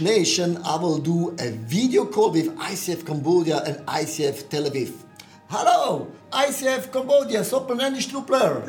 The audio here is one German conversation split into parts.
The nation, I will do a video call with ICF Cambodia and ICF Tel Aviv. Hello, ICF Cambodia, Sopran Strupler.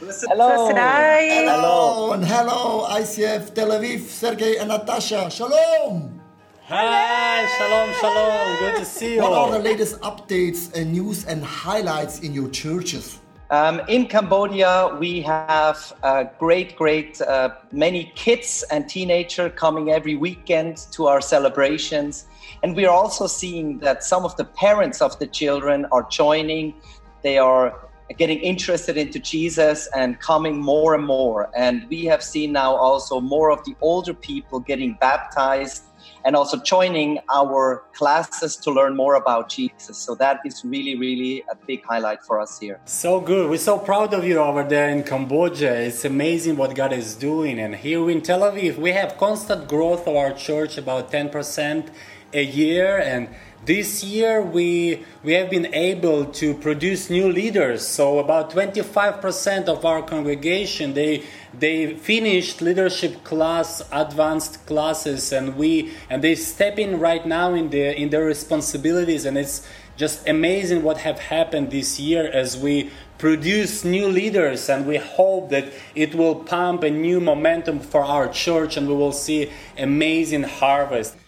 Hello. Hello, and hello, ICF Tel Aviv, Sergey and Natasha. Shalom. Hi, shalom, shalom. Good to see you. What are the latest updates and news and highlights in your churches? Um, in Cambodia, we have uh, great, great uh, many kids and teenagers coming every weekend to our celebrations. And we are also seeing that some of the parents of the children are joining. They are getting interested into Jesus and coming more and more. And we have seen now also more of the older people getting baptized and also joining our classes to learn more about Jesus. So that is really, really a big highlight for us here. So good. We're so proud of you over there in Cambodia. It's amazing what God is doing. And here in Tel Aviv, we have constant growth of our church, about 10% a year. And this year we we have been able to produce new leaders. So about 25% of our congregation they they finished leadership class advanced classes and we and they step in right now in the in their responsibilities. And it's just amazing what have happened this year as we produce new leaders. And we hope that it will pump a new momentum for our church and we will see amazing harvest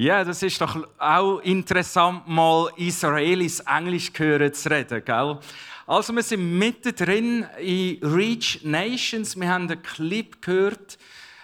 Ja, das ist doch auch interessant, mal Israelis Englisch hören zu reden, gell? Also wir sind mittendrin in Reach Nations. Wir haben einen Clip gehört,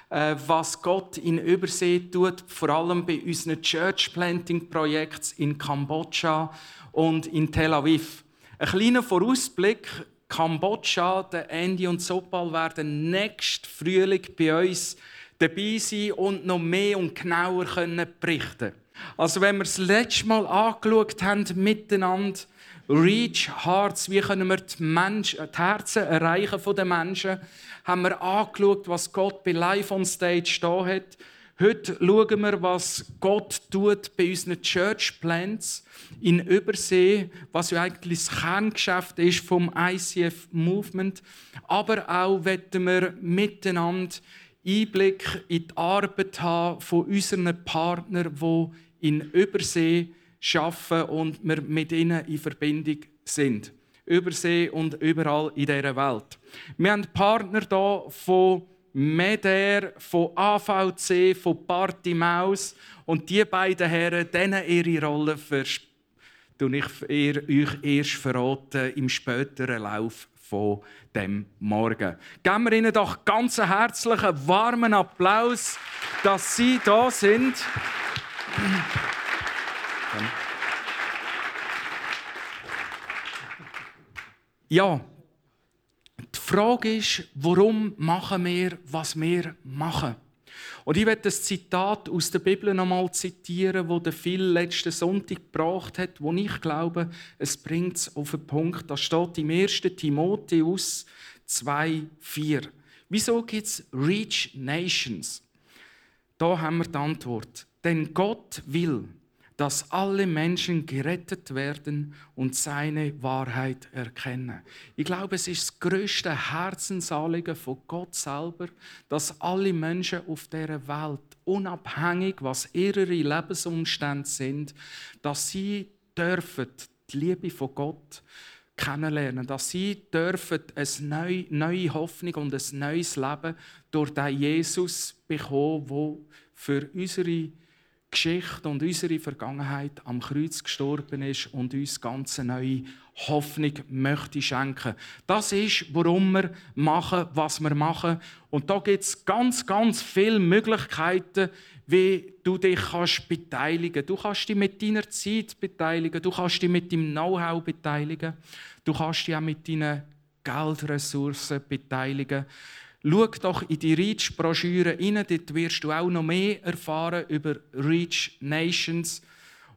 äh, was Gott in Übersee tut, vor allem bei unseren Church Planting Projekten in Kambodscha und in Tel Aviv. Ein kleiner Vorausblick. Kambodscha, der Andy und Sopal werden nächsten Frühling bei uns dabei sein und noch mehr und genauer können berichten Also wenn wir das letzte Mal angeschaut haben miteinander, Reach Hearts, wie können wir die, Menschen, die Herzen erreichen von den Menschen, haben wir angeschaut, was Gott bei Live on Stage da hat. Heute schauen wir, was Gott tut bei unseren Church Plans in Übersee, was ja eigentlich das Kerngeschäft ist vom ICF Movement. Aber auch werden wir miteinander Einblick in die Arbeit haben von unseren Partnern, die in Übersee arbeiten und wir mit ihnen in Verbindung sind. Übersee und überall in dieser Welt. Wir haben Partner hier von Meder, von AVC, von Party Maus und die beiden Herren, denen ihre Rolle verstehen ich euch erst verraten im späteren Lauf von dem Morgen. Geben wir Ihnen doch ganz herzlichen, warmen Applaus, dass Sie da sind. Ja, die Frage ist, warum machen wir, was wir machen? Und ich werde das Zitat aus der Bibel noch nochmal zitieren, wo der Phil letzten Sonntag gebracht hat, wo ich glaube, es bringt es auf den Punkt. Das steht im 1. Timotheus 2,4. Wieso gibt es Reach Nations? Da haben wir die Antwort. Denn Gott will, dass alle Menschen gerettet werden und seine Wahrheit erkennen. Ich glaube, es ist das größte Herzensanliegen von Gott selber, dass alle Menschen auf der Welt, unabhängig was ihre Lebensumstände sind, dass sie dürfen die Liebe von Gott kennenlernen, dass sie dürfen eine neue Hoffnung und ein neues Leben durch den Jesus bekommen, wo für unsere Geschichte und unsere Vergangenheit am Kreuz gestorben ist und uns ganz neue Hoffnung möchte schenken. Das ist, warum wir machen, was wir machen. Und da gibt es ganz, ganz viele Möglichkeiten, wie du dich kannst beteiligen. Du kannst dich mit deiner Zeit beteiligen, du kannst dich mit deinem Know-how beteiligen, du kannst dich auch mit deinen Geldressourcen beteiligen. Schau doch in die Reach-Broschüre rein, dort wirst du auch noch mehr erfahren über Reach Nations.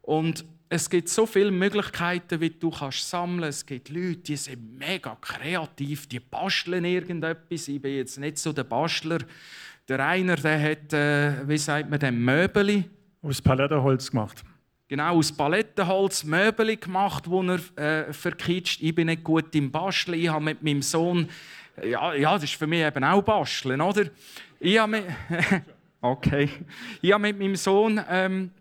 Und es gibt so viele Möglichkeiten, wie du kannst sammeln Es gibt Leute, die sind mega kreativ, die basteln irgendetwas. Ich bin jetzt nicht so der Bastler. Der einer, der hat, äh, wie sagt man, den Möbeli. Aus Palettenholz gemacht. Genau, aus Palettenholz Möbeli gemacht, wo er äh, verkitscht. Ich bin nicht gut im Basteln. Ich habe mit meinem Sohn ja, ja, das ist für mich eben auch Basteln, oder? Ich habe mit, okay. ich habe mit meinem Sohn ähm,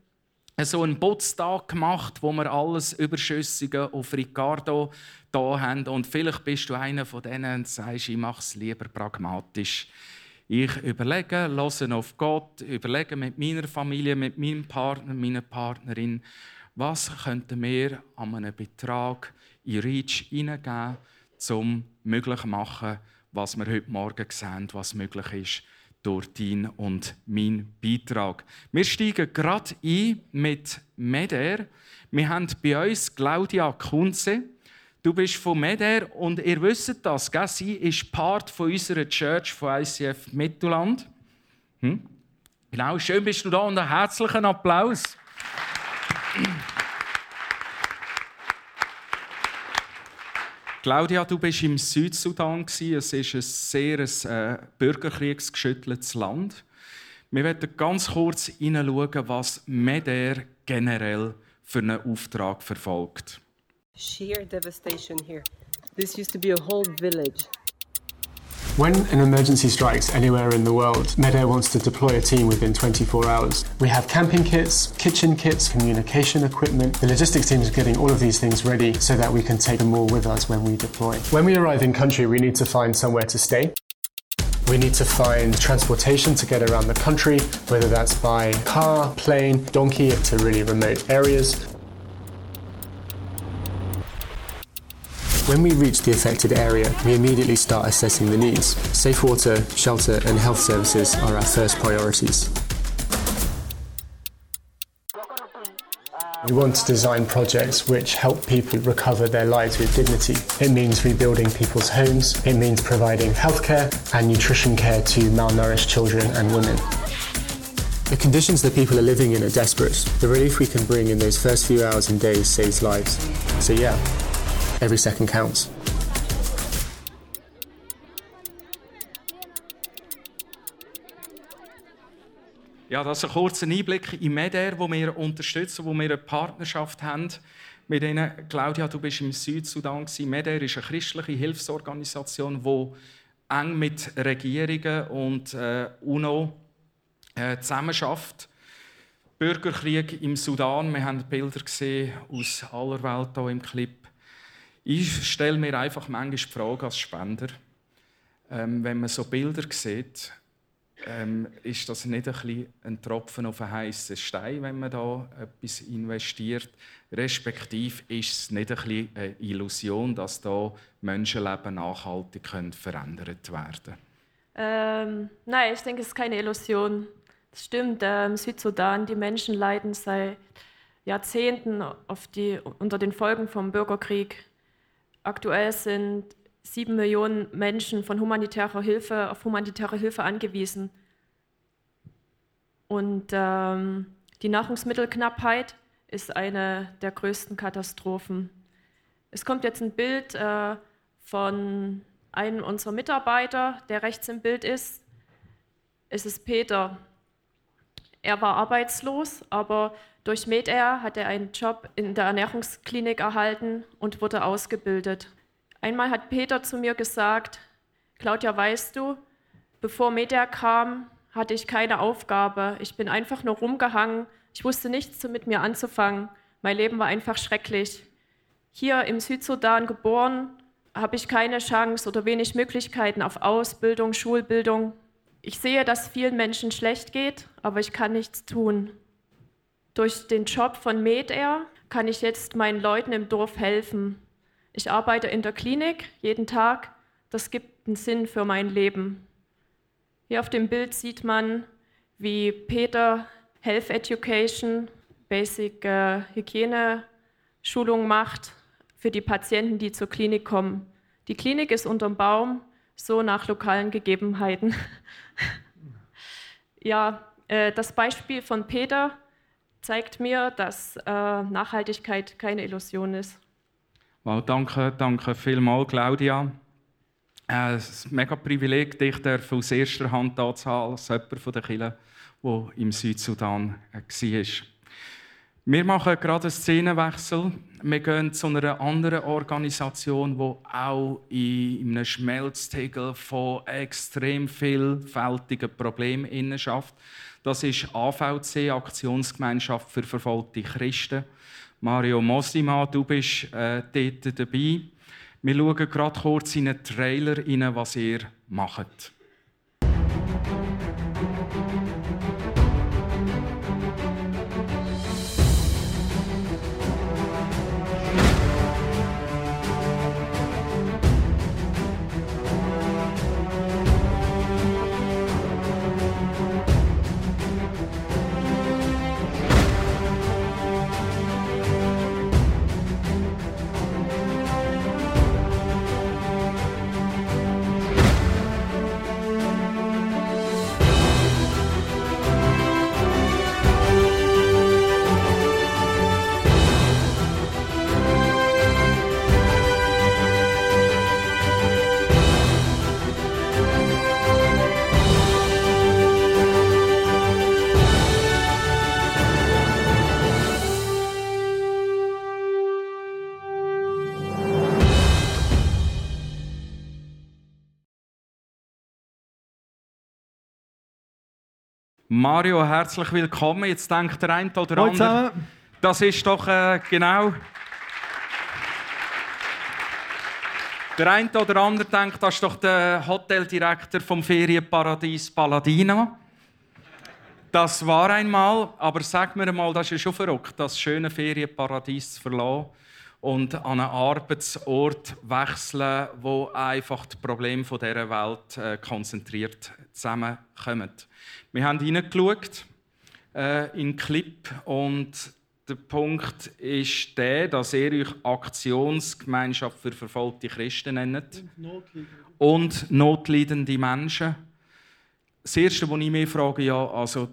so einen Putztag gemacht, wo wir alles Überschüssige auf Ricardo da haben. Und vielleicht bist du einer von denen und sagst, ich mache es lieber pragmatisch. Ich überlege, höre auf Gott, überlege mit meiner Familie, mit meinem Partner, meiner Partnerin, was könnten wir an einem Betrag in Reach hineingeben, um möglich machen, was wir heute Morgen sehen, was möglich ist durch deinen und meinen Beitrag. Wir steigen gerade ein mit Meder. Wir haben bei uns Claudia Kunze. Du bist von Meder und ihr wisst das, gell? sie ist Part von unserer Church von ICF Mittelland. Hm? Genau, schön bist du da und einen herzlichen Applaus. Claudia, du bist im Südsudan. Es ist ein sehr äh, bürgerkriegsgeschütteltes Land. Wir werden ganz kurz hineinschauen, was MEDER generell für einen Auftrag verfolgt. Sheer devastation here. This used to be a whole village. When an emergency strikes anywhere in the world, Medair wants to deploy a team within 24 hours. We have camping kits, kitchen kits, communication equipment. The logistics team is getting all of these things ready so that we can take them all with us when we deploy. When we arrive in country, we need to find somewhere to stay. We need to find transportation to get around the country, whether that's by car, plane, donkey to really remote areas. When we reach the affected area, we immediately start assessing the needs. Safe water, shelter, and health services are our first priorities. We want to design projects which help people recover their lives with dignity. It means rebuilding people's homes, it means providing healthcare and nutrition care to malnourished children and women. The conditions that people are living in are desperate. The relief we can bring in those first few hours and days saves lives. So, yeah, Every second counts. Ja, das ist ein kurzer Einblick in MEDER, wo wir unterstützen, wo wir eine Partnerschaft haben mit ihnen. Claudia, du bist im Südsudan. MEDER ist eine christliche Hilfsorganisation, die eng mit Regierungen und äh, UNO äh, zusammenarbeitet. Bürgerkrieg im Sudan, wir haben Bilder gesehen aus aller Welt hier im Clip. Ich stelle mir einfach manchmal die Frage als Spender, ähm, wenn man so Bilder sieht, ähm, ist das nicht ein, bisschen ein Tropfen auf einen heißen Stein, wenn man da etwas investiert? Respektive ist es nicht ein bisschen eine Illusion, dass da Menschenleben nachhaltig verändert werden ähm, Nein, ich denke, es ist keine Illusion. Es stimmt, im Südsudan, die Menschen leiden seit Jahrzehnten die, unter den Folgen vom Bürgerkrieg. Aktuell sind sieben Millionen Menschen von humanitärer Hilfe auf humanitäre Hilfe angewiesen. Und ähm, die Nahrungsmittelknappheit ist eine der größten Katastrophen. Es kommt jetzt ein Bild äh, von einem unserer Mitarbeiter, der rechts im Bild ist. Es ist Peter. Er war arbeitslos, aber durch MedAir hat er einen Job in der Ernährungsklinik erhalten und wurde ausgebildet. Einmal hat Peter zu mir gesagt, Claudia, weißt du, bevor MedAir kam, hatte ich keine Aufgabe. Ich bin einfach nur rumgehangen. Ich wusste nichts mit mir anzufangen. Mein Leben war einfach schrecklich. Hier im Südsudan geboren, habe ich keine Chance oder wenig Möglichkeiten auf Ausbildung, Schulbildung. Ich sehe, dass vielen Menschen schlecht geht, aber ich kann nichts tun. Durch den Job von MedAir kann ich jetzt meinen Leuten im Dorf helfen. Ich arbeite in der Klinik jeden Tag. Das gibt einen Sinn für mein Leben. Hier auf dem Bild sieht man, wie Peter Health Education, Basic äh, Hygiene Schulung macht für die Patienten, die zur Klinik kommen. Die Klinik ist unterm Baum, so nach lokalen Gegebenheiten. ja, äh, das Beispiel von Peter zeigt mir, dass äh, Nachhaltigkeit keine Illusion ist. Wow, danke, danke vielmals, Claudia. Äh, es ist ein mega Privileg, dich aus erster Hand da zu haben, als jemand von der Kirche, der im Südsudan war. Wir machen gerade einen Szenenwechsel. Wir gehen zu einer anderen Organisation, die auch in einem Schmelztiegel von extrem vielfältigen Problemen schafft. Das ist AVC, Aktionsgemeinschaft für verfolgte Christen. Mario Mosima, du bist äh, dort dabei. Wir schauen gerade kurz in einen Trailer rein, was ihr macht. Mario, herzlich willkommen. Jetzt denkt der eine oder andere, zusammen. das ist doch äh, genau. Der eine oder andere denkt, das ist doch der Hoteldirektor vom Ferienparadies Paladina. Das war einmal, aber sag mir mal, das ist schon verrückt, das schöne Ferienparadies zu verlassen und an einen Arbeitsort wechseln, wo einfach die Probleme dieser Welt äh, konzentriert zusammenkommen. Wir haben hineingeschaut äh, in den Clip und der Punkt ist der, dass ihr euch Aktionsgemeinschaft für verfolgte Christen nennt und notleidende Menschen. Das Erste, was ich mich frage, ja, also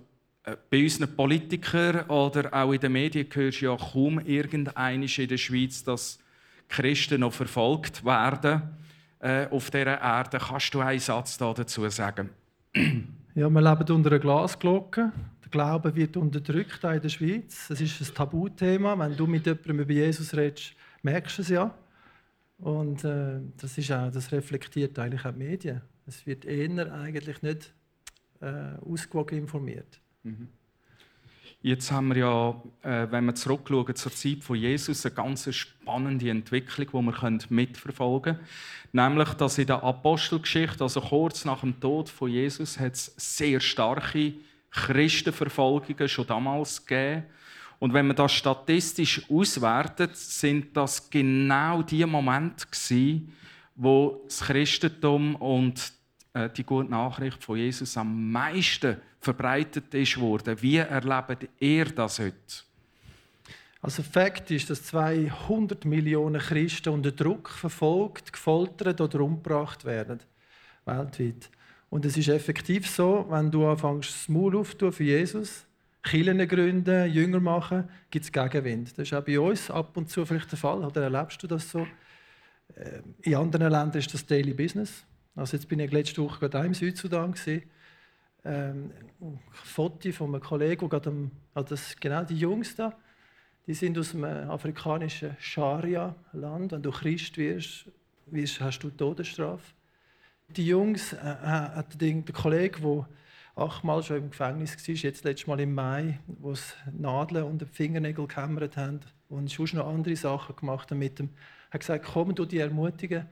bei unseren Politikern oder auch in den Medien hörst du ja kaum irgendeine in der Schweiz, dass Christen noch verfolgt werden äh, auf dieser Erde. Kannst du einen Satz dazu sagen? Ja, wir leben unter einer Glasglocke. Der Glaube wird unterdrückt in der Schweiz. Es ist ein Tabuthema. Wenn du mit jemandem über Jesus redest, merkst du es ja. Und äh, das, ist auch, das reflektiert eigentlich auch die Medien. Es wird eher eigentlich nicht äh, ausgewogen informiert. Mhm. Jetzt haben wir ja, äh, wenn wir zurückschauen zur Zeit von Jesus, eine ganz spannende Entwicklung, die wir mitverfolgen können. Nämlich, dass in der Apostelgeschichte, also kurz nach dem Tod von Jesus, hat es sehr starke Christenverfolgungen schon damals gegeben. Und wenn man das statistisch auswertet, sind das genau die Momente gewesen, wo das Christentum und äh, die gute Nachricht von Jesus am meisten verbreitet ist worden. Wie erlebt ihr das heute? Also Fakt ist, dass 200 Millionen Christen unter Druck verfolgt, gefoltert oder umgebracht werden weltweit. Und es ist effektiv so, wenn du anfängst, das Maul aufzutun für Jesus, Kirchen gründen, Jünger machen, gibt es Gegenwind. Das ist auch bei uns ab und zu vielleicht der Fall. Oder erlebst du das so? Ähm, in anderen Ländern ist das Daily Business. Also jetzt bin ich letzte Woche gerade im Südsudan gewesen ähm, ein Foto von einem Kollegen, der am, also das, genau die Jungs da, die sind aus einem afrikanischen Scharia-Land. Wenn du Christ wirst, wirst, hast du Todesstrafe. Die Jungs, äh, äh, der, der Kollege, der achtmal schon im Gefängnis war, jetzt letztes Mal im Mai, wo sie Nadeln und Fingernägel gehämmert haben und schon noch andere Sachen gemacht haben mit dem, hat gesagt, komm, du die ermutigen,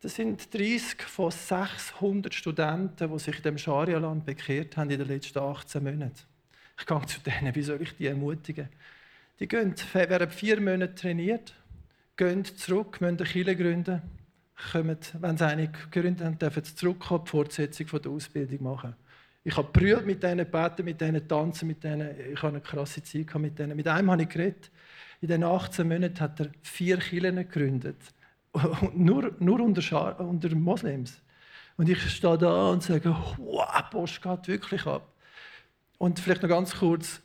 das sind 30 von 600 Studenten, die sich in dem Scharia-Land bekehrt haben in den letzten 18 Monaten. Ich gehe zu denen, wie soll ich die ermutigen? Die gehen, werden vier Monate trainiert, gehen zurück, müssen eine Kirche gründen, kommen, wenn sie eine gegründet haben, dürfen sie zurückkommen, die Fortsetzung der Ausbildung machen. Ich habe brüllt mit denen, beten mit denen, tanzen mit denen. Ich habe eine krasse Zeit mit denen. Mit einem habe ich geredet. In den 18 Monaten hat er vier Kirchen gegründet. Nur, nur unter, unter Moslems. Und ich stehe da und sage, wow, Post geht wirklich ab. Und vielleicht noch ganz kurz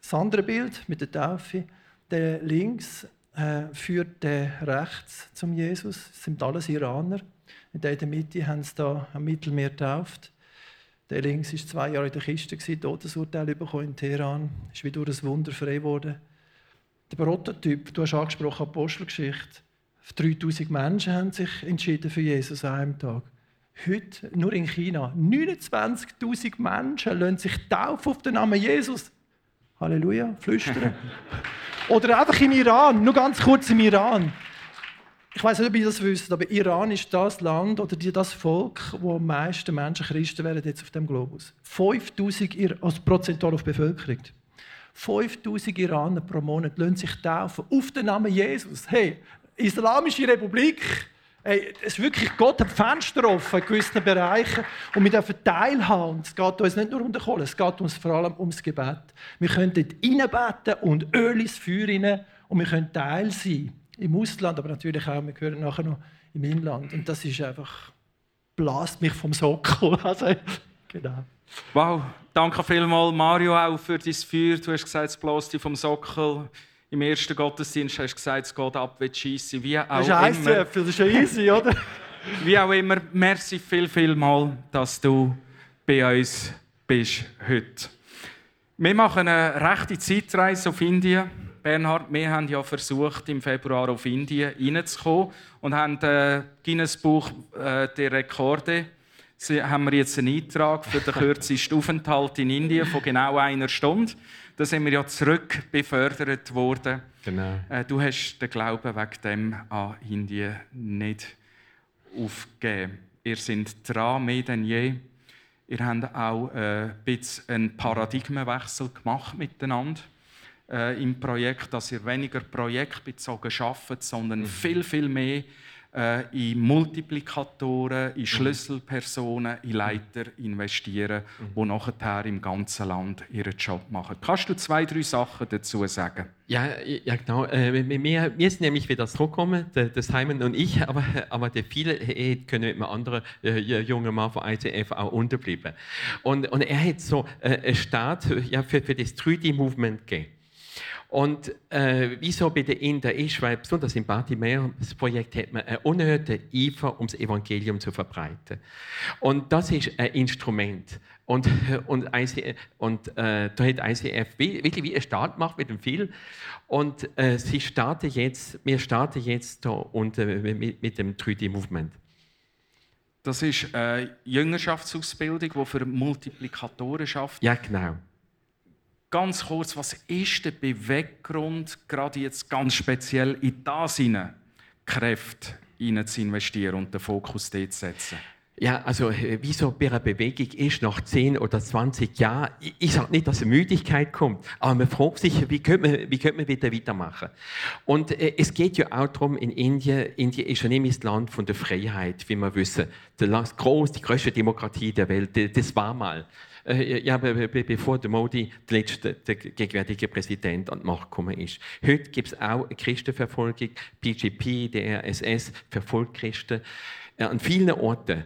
das andere Bild mit der Taufe. Der links äh, führt der rechts zum Jesus. Das sind alles Iraner. In der Mitte haben sie da am Mittelmeer getauft. Der links war zwei Jahre in der Kiste, Todesurteil bekommen in Teheran, ist wie durch ein Wunder frei geworden. Der Prototyp, du hast angesprochen, Apostelgeschichte. 3000 Menschen haben sich entschieden für Jesus an einem Tag. Heute, nur in China, 29.000 Menschen lassen sich taufen auf den Namen Jesus. Halleluja, flüstern. Oder einfach im Iran, nur ganz kurz im Iran. Ich weiß nicht, ob ihr das wisst, aber Iran ist das Land oder das Volk, wo am meisten Menschen Christen werden jetzt auf dem Globus. 5000 also prozentual auf Bevölkerung. 5000 Iraner pro Monat lassen sich taufen auf den Namen Jesus. Hey, Islamische Republik. Hey, es wirklich Gott hat Fenster offen in gewissen Bereichen und wir dürfen teilhaben. Es geht uns nicht nur um den Kohle, es geht uns vor allem ums Gebet. Wir können dort reinbeten und Öl ins Feuer rein und wir können Teil sein. Im Ausland, aber natürlich auch, wir gehören nachher noch im Inland. Und das ist einfach, blast mich vom Sockel. Also, genau. Wow, danke vielmals Mario auch für dein Feuer. Du hast gesagt, es bläst dich vom Sockel. Im ersten Gottesdienst hast du gesagt, es geht ab wie Scheisse. Wie auch das ist immer. das ist ja easy, oder? Wie auch immer, merci viel, viel mal, dass du bei uns bist heute. Wir machen eine rechte Zeitreise auf Indien. Bernhard, wir haben ja versucht, im Februar auf Indien reinzukommen und haben äh, Guinness Buch äh, der Rekorde haben wir jetzt einen Eintrag für den kürzesten Aufenthalt in Indien von genau einer Stunde. Da sind wir ja zurück befördert worden. Genau. Äh, du hast den Glauben wegen dem an Indien nicht aufgegeben. Ihr seid dran, mehr denn je. Ihr habt auch äh, ein bisschen einen Paradigmenwechsel gemacht miteinander äh, im Projekt, dass ihr weniger projektbezogen arbeitet, sondern mhm. viel, viel mehr äh, in Multiplikatoren, in mhm. Schlüsselpersonen, in Leiter investieren, mhm. die nachher im ganzen Land ihren Job machen. Kannst du zwei, drei Sachen dazu sagen? Ja, ja genau. Äh, wir, wir sind nämlich wieder zurückgekommen, der, Simon und ich, aber, aber der viele äh, können mit einem anderen äh, jungen Mann von ICF auch unterbleiben. Und, und er hat so äh, einen Start ja, für, für das 3D-Movement gegeben. Und äh, wieso bei den Inder ist, weil besonders im Bartimäus-Projekt hat man einen unerhörten Eifer, um das Evangelium zu verbreiten. Und das ist ein Instrument. Und, und, ICF, und äh, da hat ICF wirklich wie einen Start gemacht mit dem Film. Und äh, sie starten jetzt, wir starten jetzt da unter, mit, mit dem 3D-Movement. Das ist eine Jüngerschaftsausbildung, die für Multiplikatoren schafft. Ja, genau. Ganz kurz, was ist der Beweggrund, gerade jetzt ganz speziell in das hinein Kräfte zu investieren und den Fokus dort zu setzen? Ja, also äh, wie so bei einer Bewegung ist nach 10 oder 20 Jahren, ich sage nicht, dass Müdigkeit kommt, aber man fragt sich, wie könnte man, wie könnte man wieder weitermachen? Und äh, es geht ja auch darum, in Indien, Indien ist ja nicht das Land von der Freiheit, wie wir wissen. Die, groß, die größte Demokratie der Welt, das war mal. Äh, ja, bevor der Modi, der letzte, der gegenwärtige Präsident, an die Macht gekommen ist. Heute gibt es auch Christenverfolgung. PGP, der RSS, verfolgt Christen äh, an vielen Orten.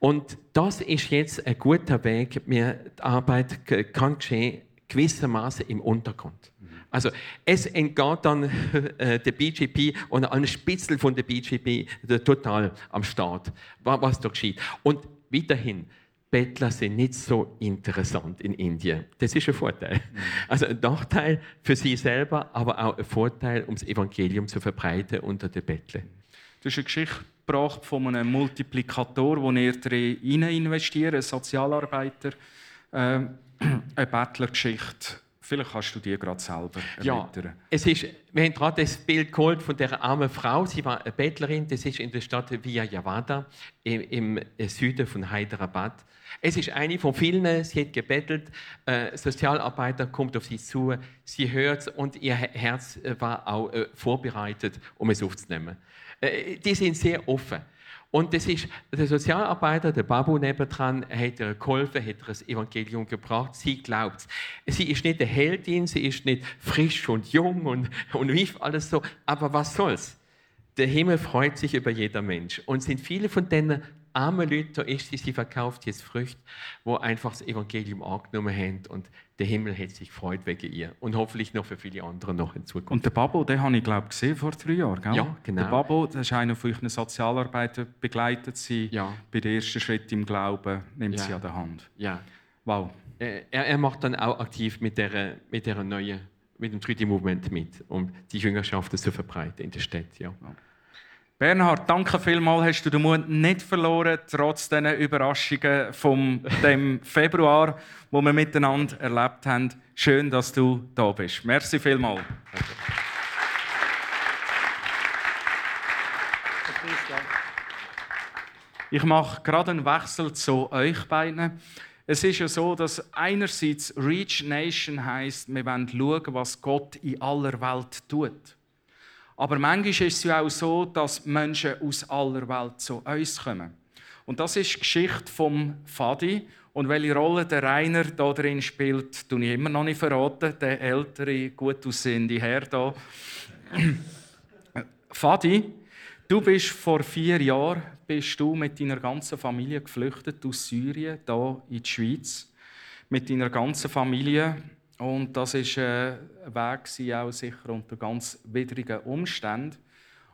Und das ist jetzt ein guter Weg. Die Arbeit kann geschehen gewissermaßen im Untergrund. Also es entgeht dann äh, der BGP und ein Spitzel von der BGP total am Start, was da geschieht. Und weiterhin, Bettler sind nicht so interessant in Indien. Das ist ein Vorteil. Mhm. Also ein Nachteil für sie selber, aber auch ein Vorteil, um das Evangelium zu verbreiten unter den Bettlern. Du hast eine Geschichte gebracht von einem Multiplikator, wo ihr rein investiert, ein Sozialarbeiter. Äh, eine Bettlergeschichte Vielleicht kannst du dir gerade selber Ja, erläutern. es ist, wir haben gerade das Bild geholt von der armen Frau. Sie war eine Bettlerin. Das ist in der Stadt Vijayawada im, im Süden von Hyderabad. Es ist eine von vielen. Sie hat gebettelt. Äh, Sozialarbeiter kommt auf sie zu. Sie hört und ihr Herz war auch äh, vorbereitet, um es aufzunehmen. Äh, die sind sehr offen. Und das ist der Sozialarbeiter, der Babu nebendran, hat ihr geholfen, hat ihr das Evangelium gebracht. Sie glaubt Sie ist nicht eine Heldin, sie ist nicht frisch und jung und, und wie alles so. Aber was soll's? Der Himmel freut sich über jeder Mensch. Und sind viele von denen armen Leuten, da ist sie, sie verkauft jetzt Früchte, wo einfach das Evangelium angenommen haben und der Himmel hat sich gefreut wegen ihr. Und hoffentlich noch für viele andere noch in Zukunft. Und der Babo, den habe ich glaube gesehen vor drei Jahren, gell? Ja, genau. Der Babo, das ist einer von euren Sozialarbeitern, begleitet sie Ja. bei den ersten Schritten im Glauben, nimmt Ja. sie an der Hand. Ja. Wow. Äh, Er, er macht dann auch aktiv mit der, mit der neuen, mit dem Treaty Movement mit, um die Jüngerschaft zu verbreiten in der Stadt. Ja. Bernhard, danke vielmals, hast du den Mut nicht verloren, trotz diesen Überraschungen vom dem Februar, wo wir miteinander erlebt haben. Schön, dass du da bist. Merci vielmals. Ich mache gerade einen Wechsel zu euch beiden. Es ist ja so, dass einerseits Reach Nation heißt, wir wollen schauen, was Gott in aller Welt tut. Aber manchmal ist es ja auch so, dass Menschen aus aller Welt zu uns kommen. Und das ist die Geschichte vom Fadi. Und welche Rolle der Rainer da drin spielt, tue ich immer noch nicht verraten. Der ältere, gut aussehende Herr da. Fadi, du bist vor vier Jahren bist du mit deiner ganzen Familie geflüchtet aus Syrien hier in die Schweiz mit deiner ganzen Familie und das ist äh, ein Weg auch sicher unter ganz widrigen Umständen.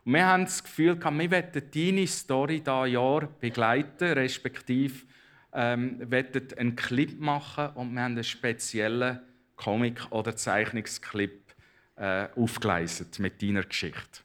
Und wir haben das Gefühl, wir wollen deine Story da Jahr begleiten, respektive ähm, wollen einen Clip machen und wir haben einen speziellen Comic- oder Zeichnungsclip äh, aufgeleistet mit deiner Geschichte.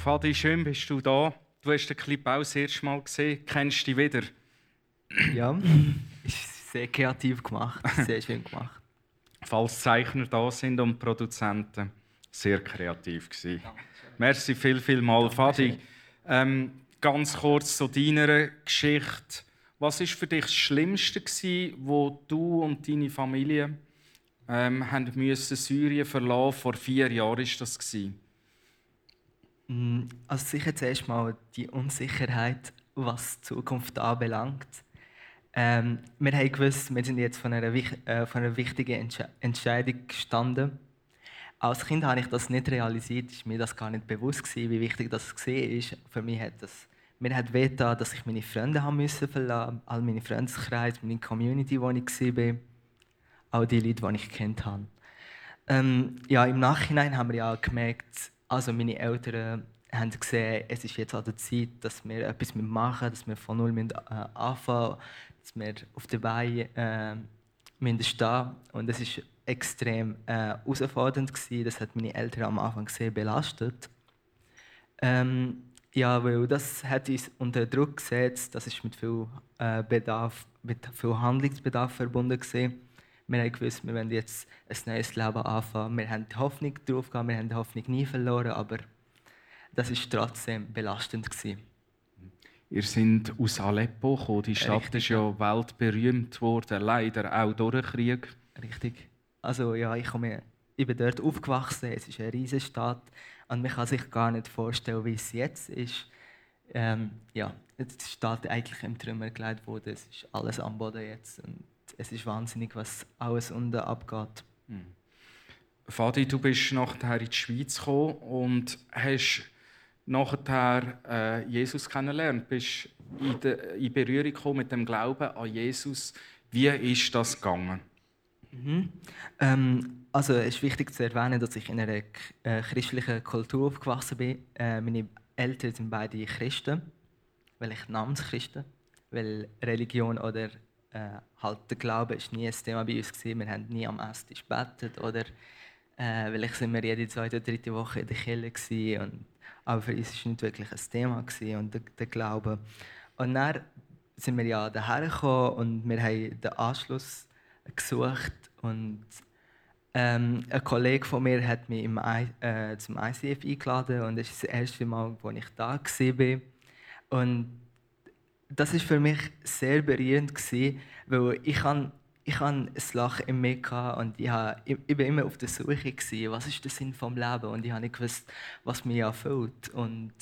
Fadi, schön bist du da. Du hast den Clip auch das erste Mal gesehen. Kennst du dich wieder? Ja, ist sehr kreativ gemacht, sehr schön gemacht. Falls Zeichner da sind und Produzenten, sehr kreativ gewesen. Merci viel, viel mal, Fadi. Ähm, ganz kurz zu deiner Geschichte. Was ist für dich das Schlimmste gewesen, wo du und deine Familie ähm, haben müssen Syrien verlassen? Vor vier Jahren ist das gewesen. Mm, also sicher zuerst mal die Unsicherheit, was die Zukunft anbelangt. Ähm, wir haben gewusst, wir sind jetzt von einer, äh, von einer wichtigen Entsche Entscheidung gestanden. Als Kind habe ich das nicht realisiert, ist mir das gar nicht bewusst gewesen, wie wichtig das war. Für mich hat das mir hat wehgetan, dass ich meine Freunde haben müssen verlassen, all meine Freundeskreis, meine Community, wo ich war, auch die Leute, die ich kennt habe. Ähm, ja, im Nachhinein haben wir ja gemerkt, also meine Eltern haben gesehen, es ist jetzt an der Zeit, dass wir etwas machen, dass wir von null müssen, äh, anfangen, dass wir auf der Beine äh, müssen stehen. Und das ist extrem äh, herausfordernd gewesen. Das hat meine Eltern am Anfang sehr belastet. Ähm, ja, weil das hat uns unter Druck gesetzt. Das ist mit viel äh, Bedarf, mit viel Handlungsbedarf verbunden gewesen. Wir haben gewusst, wir wollen jetzt ein neues Leben anfangen. Wir haben die Hoffnung darauf gehabt, wir haben die Hoffnung nie verloren, aber das ist trotzdem belastend gewesen. Ihr seid aus Aleppo gekommen. Die Stadt Richtig, ist ja weltberühmt worden, leider auch durch den Krieg. Richtig. Also ja, ich, komme, ich bin dort aufgewachsen. Es ist eine riesige Stadt und man kann sich gar nicht vorstellen, wie es jetzt ist. Ähm, ja, die Stadt eigentlich im Trümmer gelegt wurde. Es ist alles am Boden jetzt. Und es ist wahnsinnig, was alles unten abgeht. Mhm. Fadi, du bist nachher in die Schweiz gekommen und hast nachher äh, Jesus kennengelernt, bist in, de, in Berührung gekommen mit dem Glauben an Jesus. Wie ist das gegangen? Mhm. Ähm, also es ist wichtig zu erwähnen, dass ich in einer äh, christlichen Kultur aufgewachsen bin. Äh, meine Eltern sind beide Christen, weil ich Namenschristen, weil Religion oder äh, halt der Glaube ist nie ein Thema bei uns gewesen. Wir haben nie am Esstisch gebetet oder äh, weil ich sind wir jede zweite, dritte Woche in der Kirche und aber für uns es nicht wirklich ein Thema gewesen, und der, der Glaube. Und dann sind wir ja daher gekommen und wir haben den Anschluss gesucht und ähm, ein Kollege von mir hat mich im I, äh, zum ICF eingeladen und das ist das erste Mal, wo ich da war. Und das ist für mich sehr berührend gewesen, weil ich han ich han ein Lachen in mir und ich, habe, bin immer auf der Suche was ist der Sinn vom Leben? Und ich habe nicht gewusst, was mich erfüllt. Und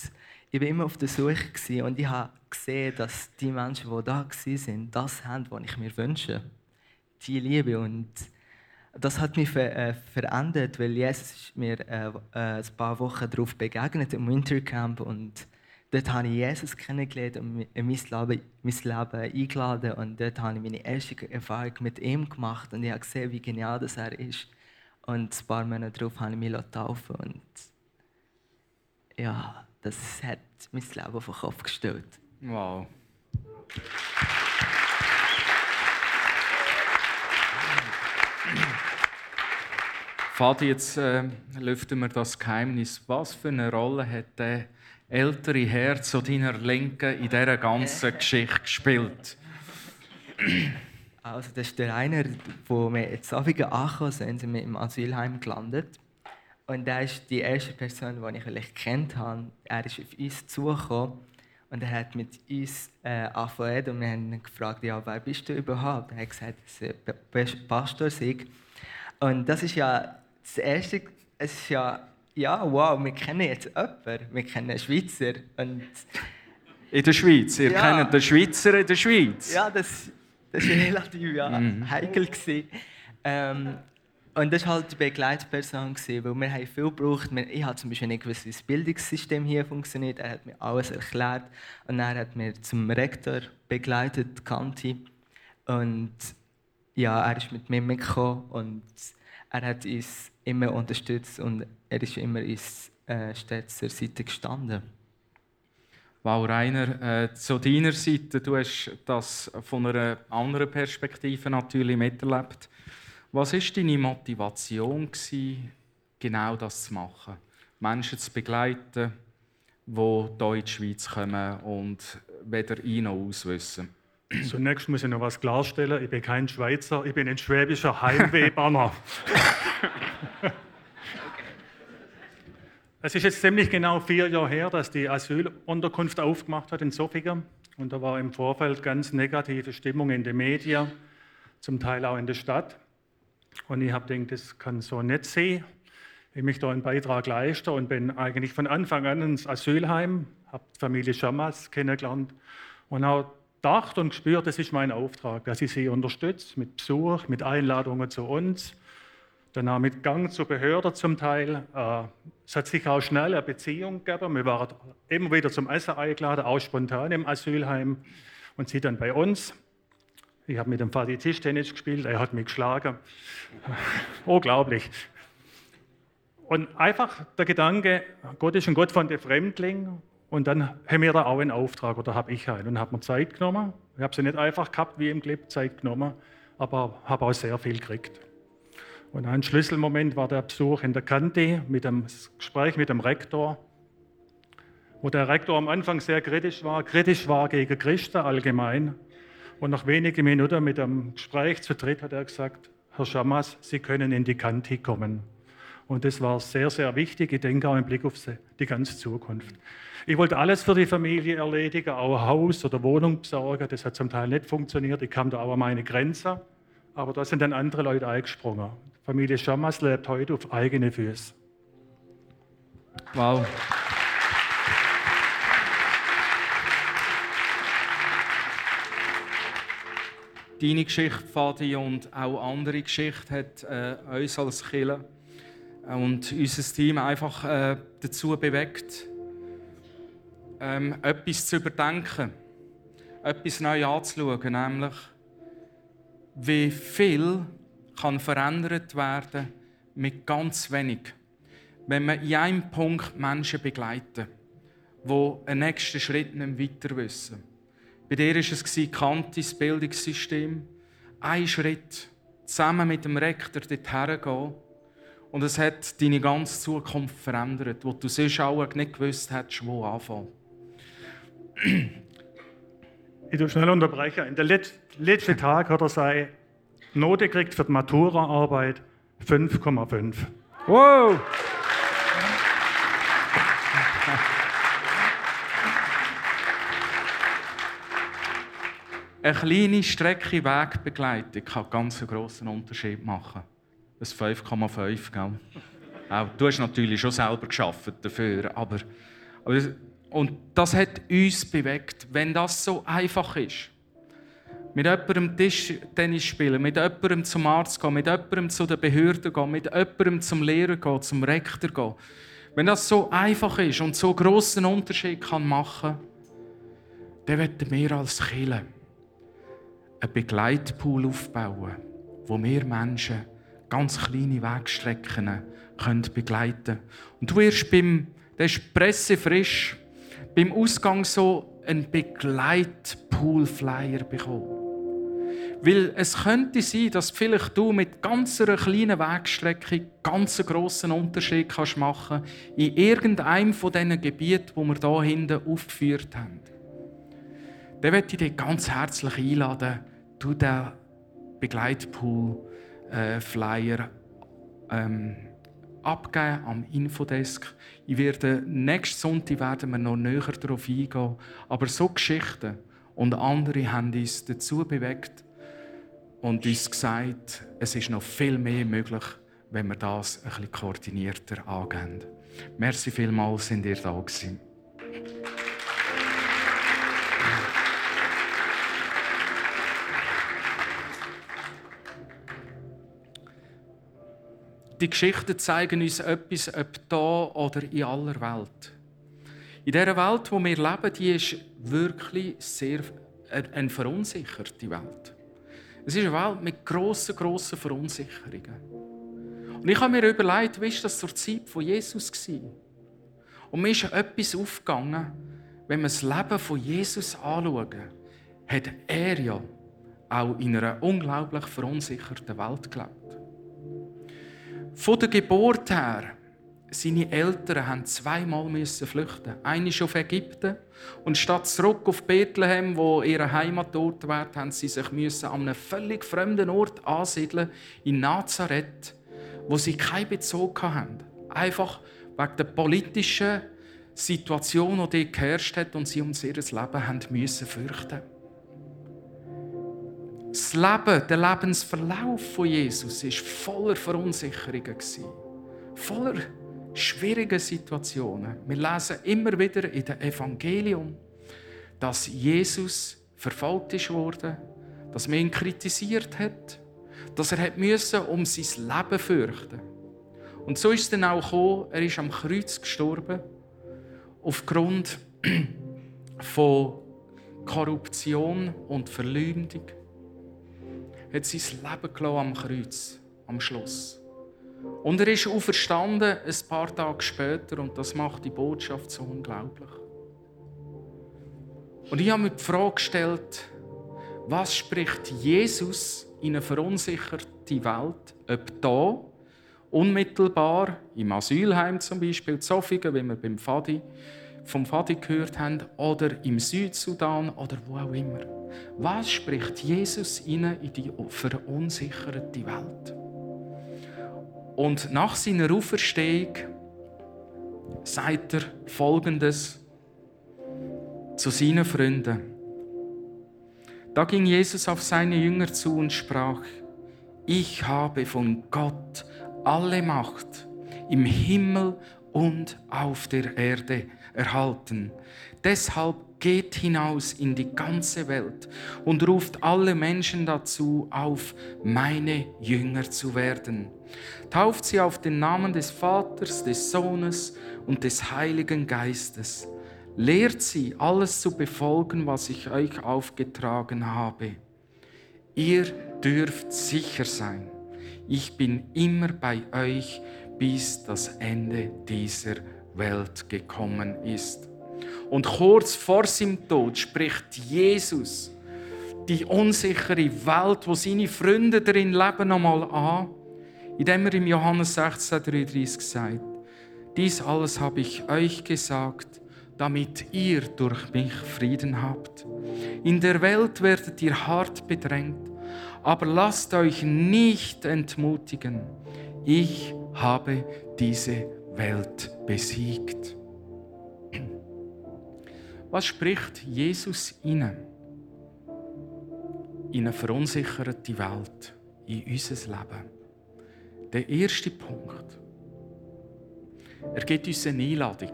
ich bin immer auf der Suche und ich habe gesehen, dass die Menschen, die da sind, das haben, was ich mir wünsche, die Liebe. Und das hat mich ver äh, verändert, weil Jesus ist mir äh, äh, ein paar Wochen darauf begegnet im Wintercamp und Dort habe ich Jesus kennengelernt und in mein Leben, mein Leben eingeladen. Und dort habe ich meine erste Erfahrung mit ihm gemacht. Und ich habe gesehen, wie genial das er ist. Und ein paar Monate darauf habe ich mich taufen Und ja, das hat mein Leben auf den Kopf gestellt. Wow. Fadi, jetzt äh, lüften wir das Geheimnis. Was für eine Rolle hat der ältere Herr zu deiner Linken in dieser ganzen Geschichte gespielt? Also das ist der einer, wo wir jetzt Abend angekommen sind, sind wir im Asylheim gelandet. Und er ist die erste Person, die ich vielleicht kennt habe. Er ist auf uns zugekommen und er hat mit uns äh, angefangen und wir haben ihn gefragt, ja, wer bist du überhaupt? Er hat gesagt, dass er Pastor sei. Und das ist ja das Erste, es ist ja ja, wow, wir kennen jetzt jemanden, wir kennen einen Schweizer. Und in der Schweiz? Ihr ja. kennt den Schweizer in der Schweiz? Ja, das, das war relativ ja, mhm. heikel. Ähm, und das war halt die Begleitperson, weil wir haben viel gebraucht. Ich habe zum Beispiel nicht gewusst, wie das Bildungssystem hier funktioniert. Er hat mir alles erklärt. Und er hat mir zum Rektor begleitet, Kanti. Und ja, er ist mit mir mitgekommen und er hat uns immer unterstützt und er ist immer uns äh, stets zur Seite gestanden. Wow, Rainer, äh, zu deiner Seite, du hast das von einer anderen Perspektive natürlich miterlebt. Was war deine Motivation, gewesen, genau das zu machen? Menschen zu begleiten, die hier in die Schweiz kommen und weder ein noch auswissen. Zunächst muss ich noch was klarstellen. Ich bin kein Schweizer, ich bin ein schwäbischer Heimwehbanner. es ist jetzt ziemlich genau vier Jahre her, dass die Asylunterkunft aufgemacht hat in Sofia. Und da war im Vorfeld ganz negative Stimmung in den Medien, zum Teil auch in der Stadt. Und ich habe gedacht, das kann so nicht sehen. Ich möchte da einen Beitrag leisten und bin eigentlich von Anfang an ins Asylheim, habe die Familie Schamas kennengelernt und auch gedacht und gespürt, das ist mein Auftrag, dass ich sie unterstütze mit Besuch, mit Einladungen zu uns, dann auch mit Gang zur Behörde zum Teil. Äh, es hat sich auch schnell eine Beziehung gegeben. Wir waren immer wieder zum Essen eingeladen, auch spontan im Asylheim und sie dann bei uns. Ich habe mit dem Vati Tischtennis gespielt, er hat mich geschlagen. Unglaublich. Und einfach der Gedanke, Gott ist ein Gott von den Fremdlingen und dann haben wir da auch einen Auftrag oder habe ich einen und habe mir Zeit genommen. Ich habe sie nicht einfach gehabt wie im Clip, Zeit genommen, aber habe auch sehr viel gekriegt. Und ein Schlüsselmoment war der Besuch in der Kante mit dem Gespräch mit dem Rektor, wo der Rektor am Anfang sehr kritisch war, kritisch war gegen Christen allgemein. Und nach wenigen Minuten mit dem Gespräch zu dritt hat er gesagt, Herr Schamas, Sie können in die Kante kommen. Und das war sehr, sehr wichtig. Ich denke auch im Blick auf die ganze Zukunft. Ich wollte alles für die Familie erledigen, auch Haus oder Wohnung besorgen. Das hat zum Teil nicht funktioniert. Ich kam da auch an meine Grenze. Aber da sind dann andere Leute eingesprungen. Familie Schamas lebt heute auf eigene Füße. Wow. Deine Geschichte, Fadi, und auch andere Geschichte hat äh, uns als Killer und unser Team einfach äh, dazu bewegt, ähm, etwas zu überdenken, etwas neu anzuschauen, nämlich wie viel kann verändert werden mit ganz wenig, wenn wir in einem Punkt Menschen begleiten, die einen nächsten Schritt nicht weiter wissen. Bei dir war es Kantis Bildungssystem. Ein Schritt, zusammen mit dem Rektor dorthin gehen und es hat deine ganze Zukunft verändert, wo du sonst auch nicht gewusst hättest, wo anfangen. Ich will schnell unterbrechen. In der letzten Tag hat er seine Note gekriegt für die Maturaarbeit 5,5. Wow! Eine kleine Strecke Wegbegleitung kann einen ganz grossen Unterschied machen. Ein 5,5, gell? Auch, du hast natürlich schon selber geschafft dafür, aber, aber und das hat uns bewegt, wenn das so einfach ist. Mit jemandem Tischtennis spielen, mit jemandem zum Arzt gehen, mit jemandem zu den Behörden gehen, mit jemandem zum Lehrer gehen, zum Rektor gehen. Wenn das so einfach ist und so großen Unterschied kann machen, dann werden wir als Kirche einen Begleitpool aufbauen, wo wir Menschen ganz kleine Wegstrecken können begleiten Und du wirst beim, das ist pressefrisch, beim Ausgang so einen Begleitpool-Flyer bekommen. Weil es könnte sein, dass vielleicht du mit ganz einer kleinen Wegstrecke ganz einen grossen Unterschied kannst machen in irgendeinem von diesen Gebieten, wo wir hier hinten aufgeführt haben. Dann möchte ich dich ganz herzlich einladen, du den Begleitpool äh, ähm, abgeben am Infodesk. Ich werde, nächsten Sonntag werden wir noch näher darauf eingehen. Aber so Geschichten und andere haben uns dazu bewegt und uns gesagt, es ist noch viel mehr möglich, wenn wir das ein bisschen koordinierter angehen. Merci vielmals, sind ihr da gewesen. Die Geschichten zeigen uns etwas, ob da oder in aller Welt. In dieser Welt, wo wir leben, die ist wirklich sehr eine verunsicherte Welt. Es ist eine Welt mit grossen, grossen Verunsicherungen. Und ich habe mir überlegt, wie das zur Zeit von Jesus war? Und mir ist etwas aufgegangen, wenn wir das Leben von Jesus anschauen, hat er ja auch in einer unglaublich verunsicherten Welt gelebt. Von der Geburt her seine Eltern haben zweimal müssen flüchten. Eine auf Ägypten und statt zurück auf Bethlehem, wo ihre Heimatort wird, haben sie sich müssen an einem völlig fremden Ort ansiedeln in Nazareth, wo sie keinen Bezug hatten. Einfach wegen der politischen Situation, die dort geherrscht hat und sie um ihr Leben haben müssen fürchten. Das Leben, der Lebensverlauf von Jesus ist voller Verunsicherungen voller schwierigen Situationen. Wir lesen immer wieder in dem Evangelium, dass Jesus verfolgt worden, dass man ihn kritisiert hat, dass er müssen um sein Leben fürchten. Und so ist es dann auch gekommen, er ist am Kreuz gestorben aufgrund von Korruption und Verleumdung. Er hat sein Leben am Kreuz, am Schluss. Und er ist auferstanden ein paar Tage später und das macht die Botschaft so unglaublich. Und ich habe mir die Frage gestellt, was spricht Jesus in eine verunsicherte Welt, ob da, unmittelbar, im Asylheim zum Beispiel, in Zofingen, wie wir beim Fadi, vom Fadi gehört haben, oder im Südsudan oder wo auch immer. Was spricht Jesus in die verunsicherte Welt? Und nach seiner Auferstehung sagt er Folgendes zu seinen Freunden. Da ging Jesus auf seine Jünger zu und sprach, ich habe von Gott alle Macht im Himmel und auf der Erde erhalten. Deshalb geht hinaus in die ganze Welt und ruft alle Menschen dazu auf, meine Jünger zu werden. Tauft sie auf den Namen des Vaters, des Sohnes und des Heiligen Geistes. Lehrt sie, alles zu befolgen, was ich euch aufgetragen habe. Ihr dürft sicher sein. Ich bin immer bei euch, bis das Ende dieser Welt gekommen ist. Und kurz vor seinem Tod spricht Jesus die unsichere Welt, wo seine Freunde darin leben, nochmal an, indem er im Johannes 16,33 sagt: Dies alles habe ich euch gesagt, damit ihr durch mich Frieden habt. In der Welt werdet ihr hart bedrängt, aber lasst euch nicht entmutigen. Ich habe diese Welt besiegt. Was spricht Jesus ihnen? In eine verunsicherte Welt, in unser Leben. Der erste Punkt. Er gibt uns eine Einladung.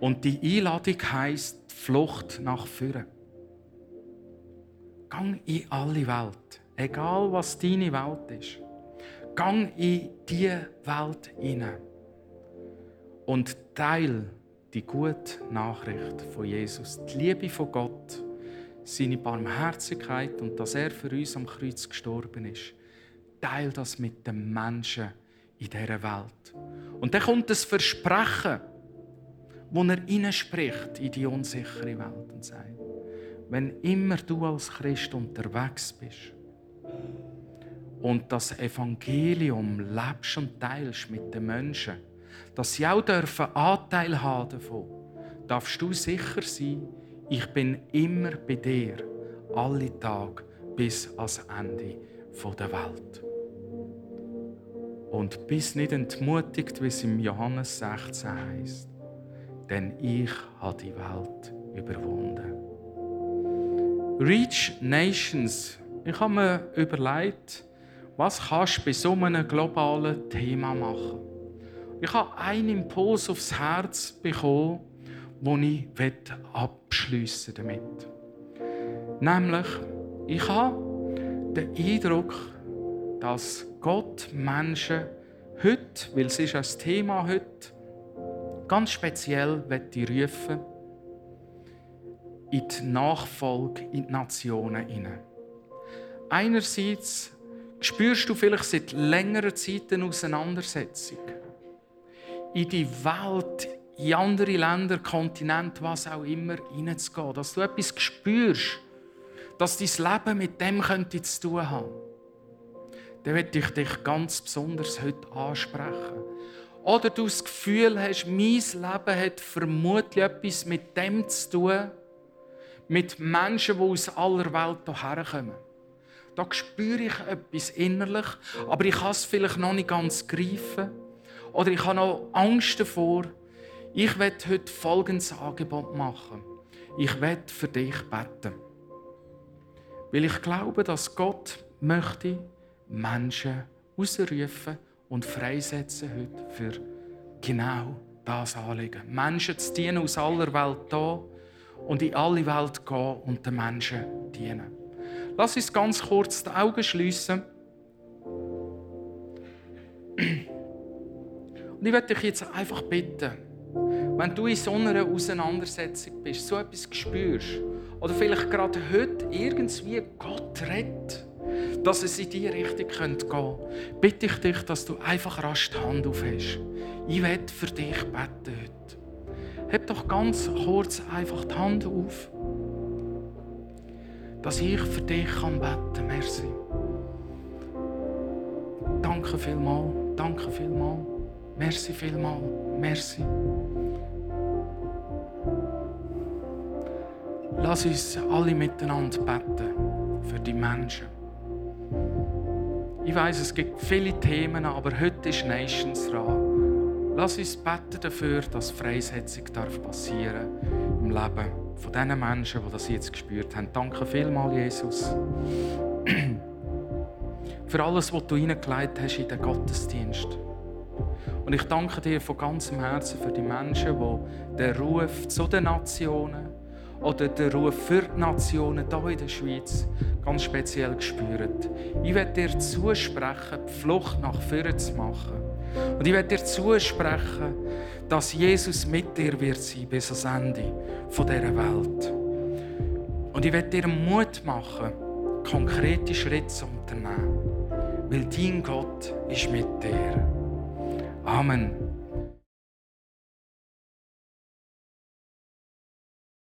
Und die Einladung heißt Flucht nach vorne. Gang in alle Welt, egal was deine Welt ist. Gang in diese Welt hinein und teil die gute Nachricht von Jesus, die Liebe von Gott, seine Barmherzigkeit und dass er für uns am Kreuz gestorben ist. Teil das mit den Menschen in dieser Welt. Und dann kommt das Versprechen, wo er hineinspricht in die unsichere Welt und sagt, wenn immer du als Christ unterwegs bist und das Evangelium lebst und teilst mit den Menschen, dass sie auch dürfen Anteil haben davon, darfst du sicher sein, ich bin immer bei dir, alle Tage bis ans Ende der Welt. Und bist nicht entmutigt, wie es im Johannes 16 heißt, denn ich habe die Welt überwunden. Reach Nations. Ich habe mir überlegt, was kannst du bei so einem globalen Thema machen? Ich habe einen Impuls aufs Herz bekommen, den ich abschliessen damit. Nämlich, ich habe den Eindruck, dass Gott Menschen heute, weil es ist ein Thema heute, ganz speziell rufen in die Nachfolge in die Nationen hinein. Einerseits spürst du vielleicht seit längerer Zeit eine Auseinandersetzung in die Welt, in andere Länder, Kontinente, was auch immer, hineinzugehen. Dass du etwas spürst, dass dein Leben mit dem könnte zu tun haben. Dann möchte ich dich ganz besonders heute ansprechen. Oder du das Gefühl hast, mein Leben hat vermutlich etwas mit dem zu tun, mit Menschen, die aus aller Welt hierher kommen. Da spüre ich etwas innerlich, aber ich kann es vielleicht noch nicht ganz greifen. Oder ich habe noch Angst davor. Ich werde heute folgendes Angebot machen. Ich werde für dich beten. Weil ich glaube, dass Gott möchte Menschen ausrufen und freisetzen heute für genau das Anliegen. Menschen zu dienen aus aller Welt da und in alle Welt gehen und den Menschen dienen. Lass uns ganz kurz die Augen schließen. Und ich möchte dich jetzt einfach bitten, wenn du in so einer Auseinandersetzung bist, so etwas spürst, oder vielleicht gerade heute irgendwie Gott rettet, dass es in diese Richtung gehen könnte, bitte ich dich, dass du einfach rasch die Hand aufhast. Ich werde für dich beten heute. Heb doch ganz kurz einfach die Hand auf, dass ich für dich kann beten kann. Merci. Danke vielmals, danke vielmals. Merci vielmals, merci. Lass uns alle miteinander beten für die Menschen. Ich weiß, es gibt viele Themen, aber heute ist Nations dran. Lass uns beten dafür, dass Freisetzung darf passieren im Leben von diesen Menschen, die das jetzt gespürt haben. Danke vielmals, Jesus, für alles, was du hineingelegt hast in den Gottesdienst. Und ich danke dir von ganzem Herzen für die Menschen, die den Ruf zu den Nationen oder den Ruf für die Nationen hier in der Schweiz ganz speziell spüren. Ich werde dir zusprechen, die Flucht nach vorne zu machen. Und ich werde dir zusprechen, dass Jesus mit dir wird sein bis ans Ende dieser Welt. Und ich werde dir Mut machen, konkrete Schritte zu unternehmen. Weil dein Gott ist mit dir. Amen.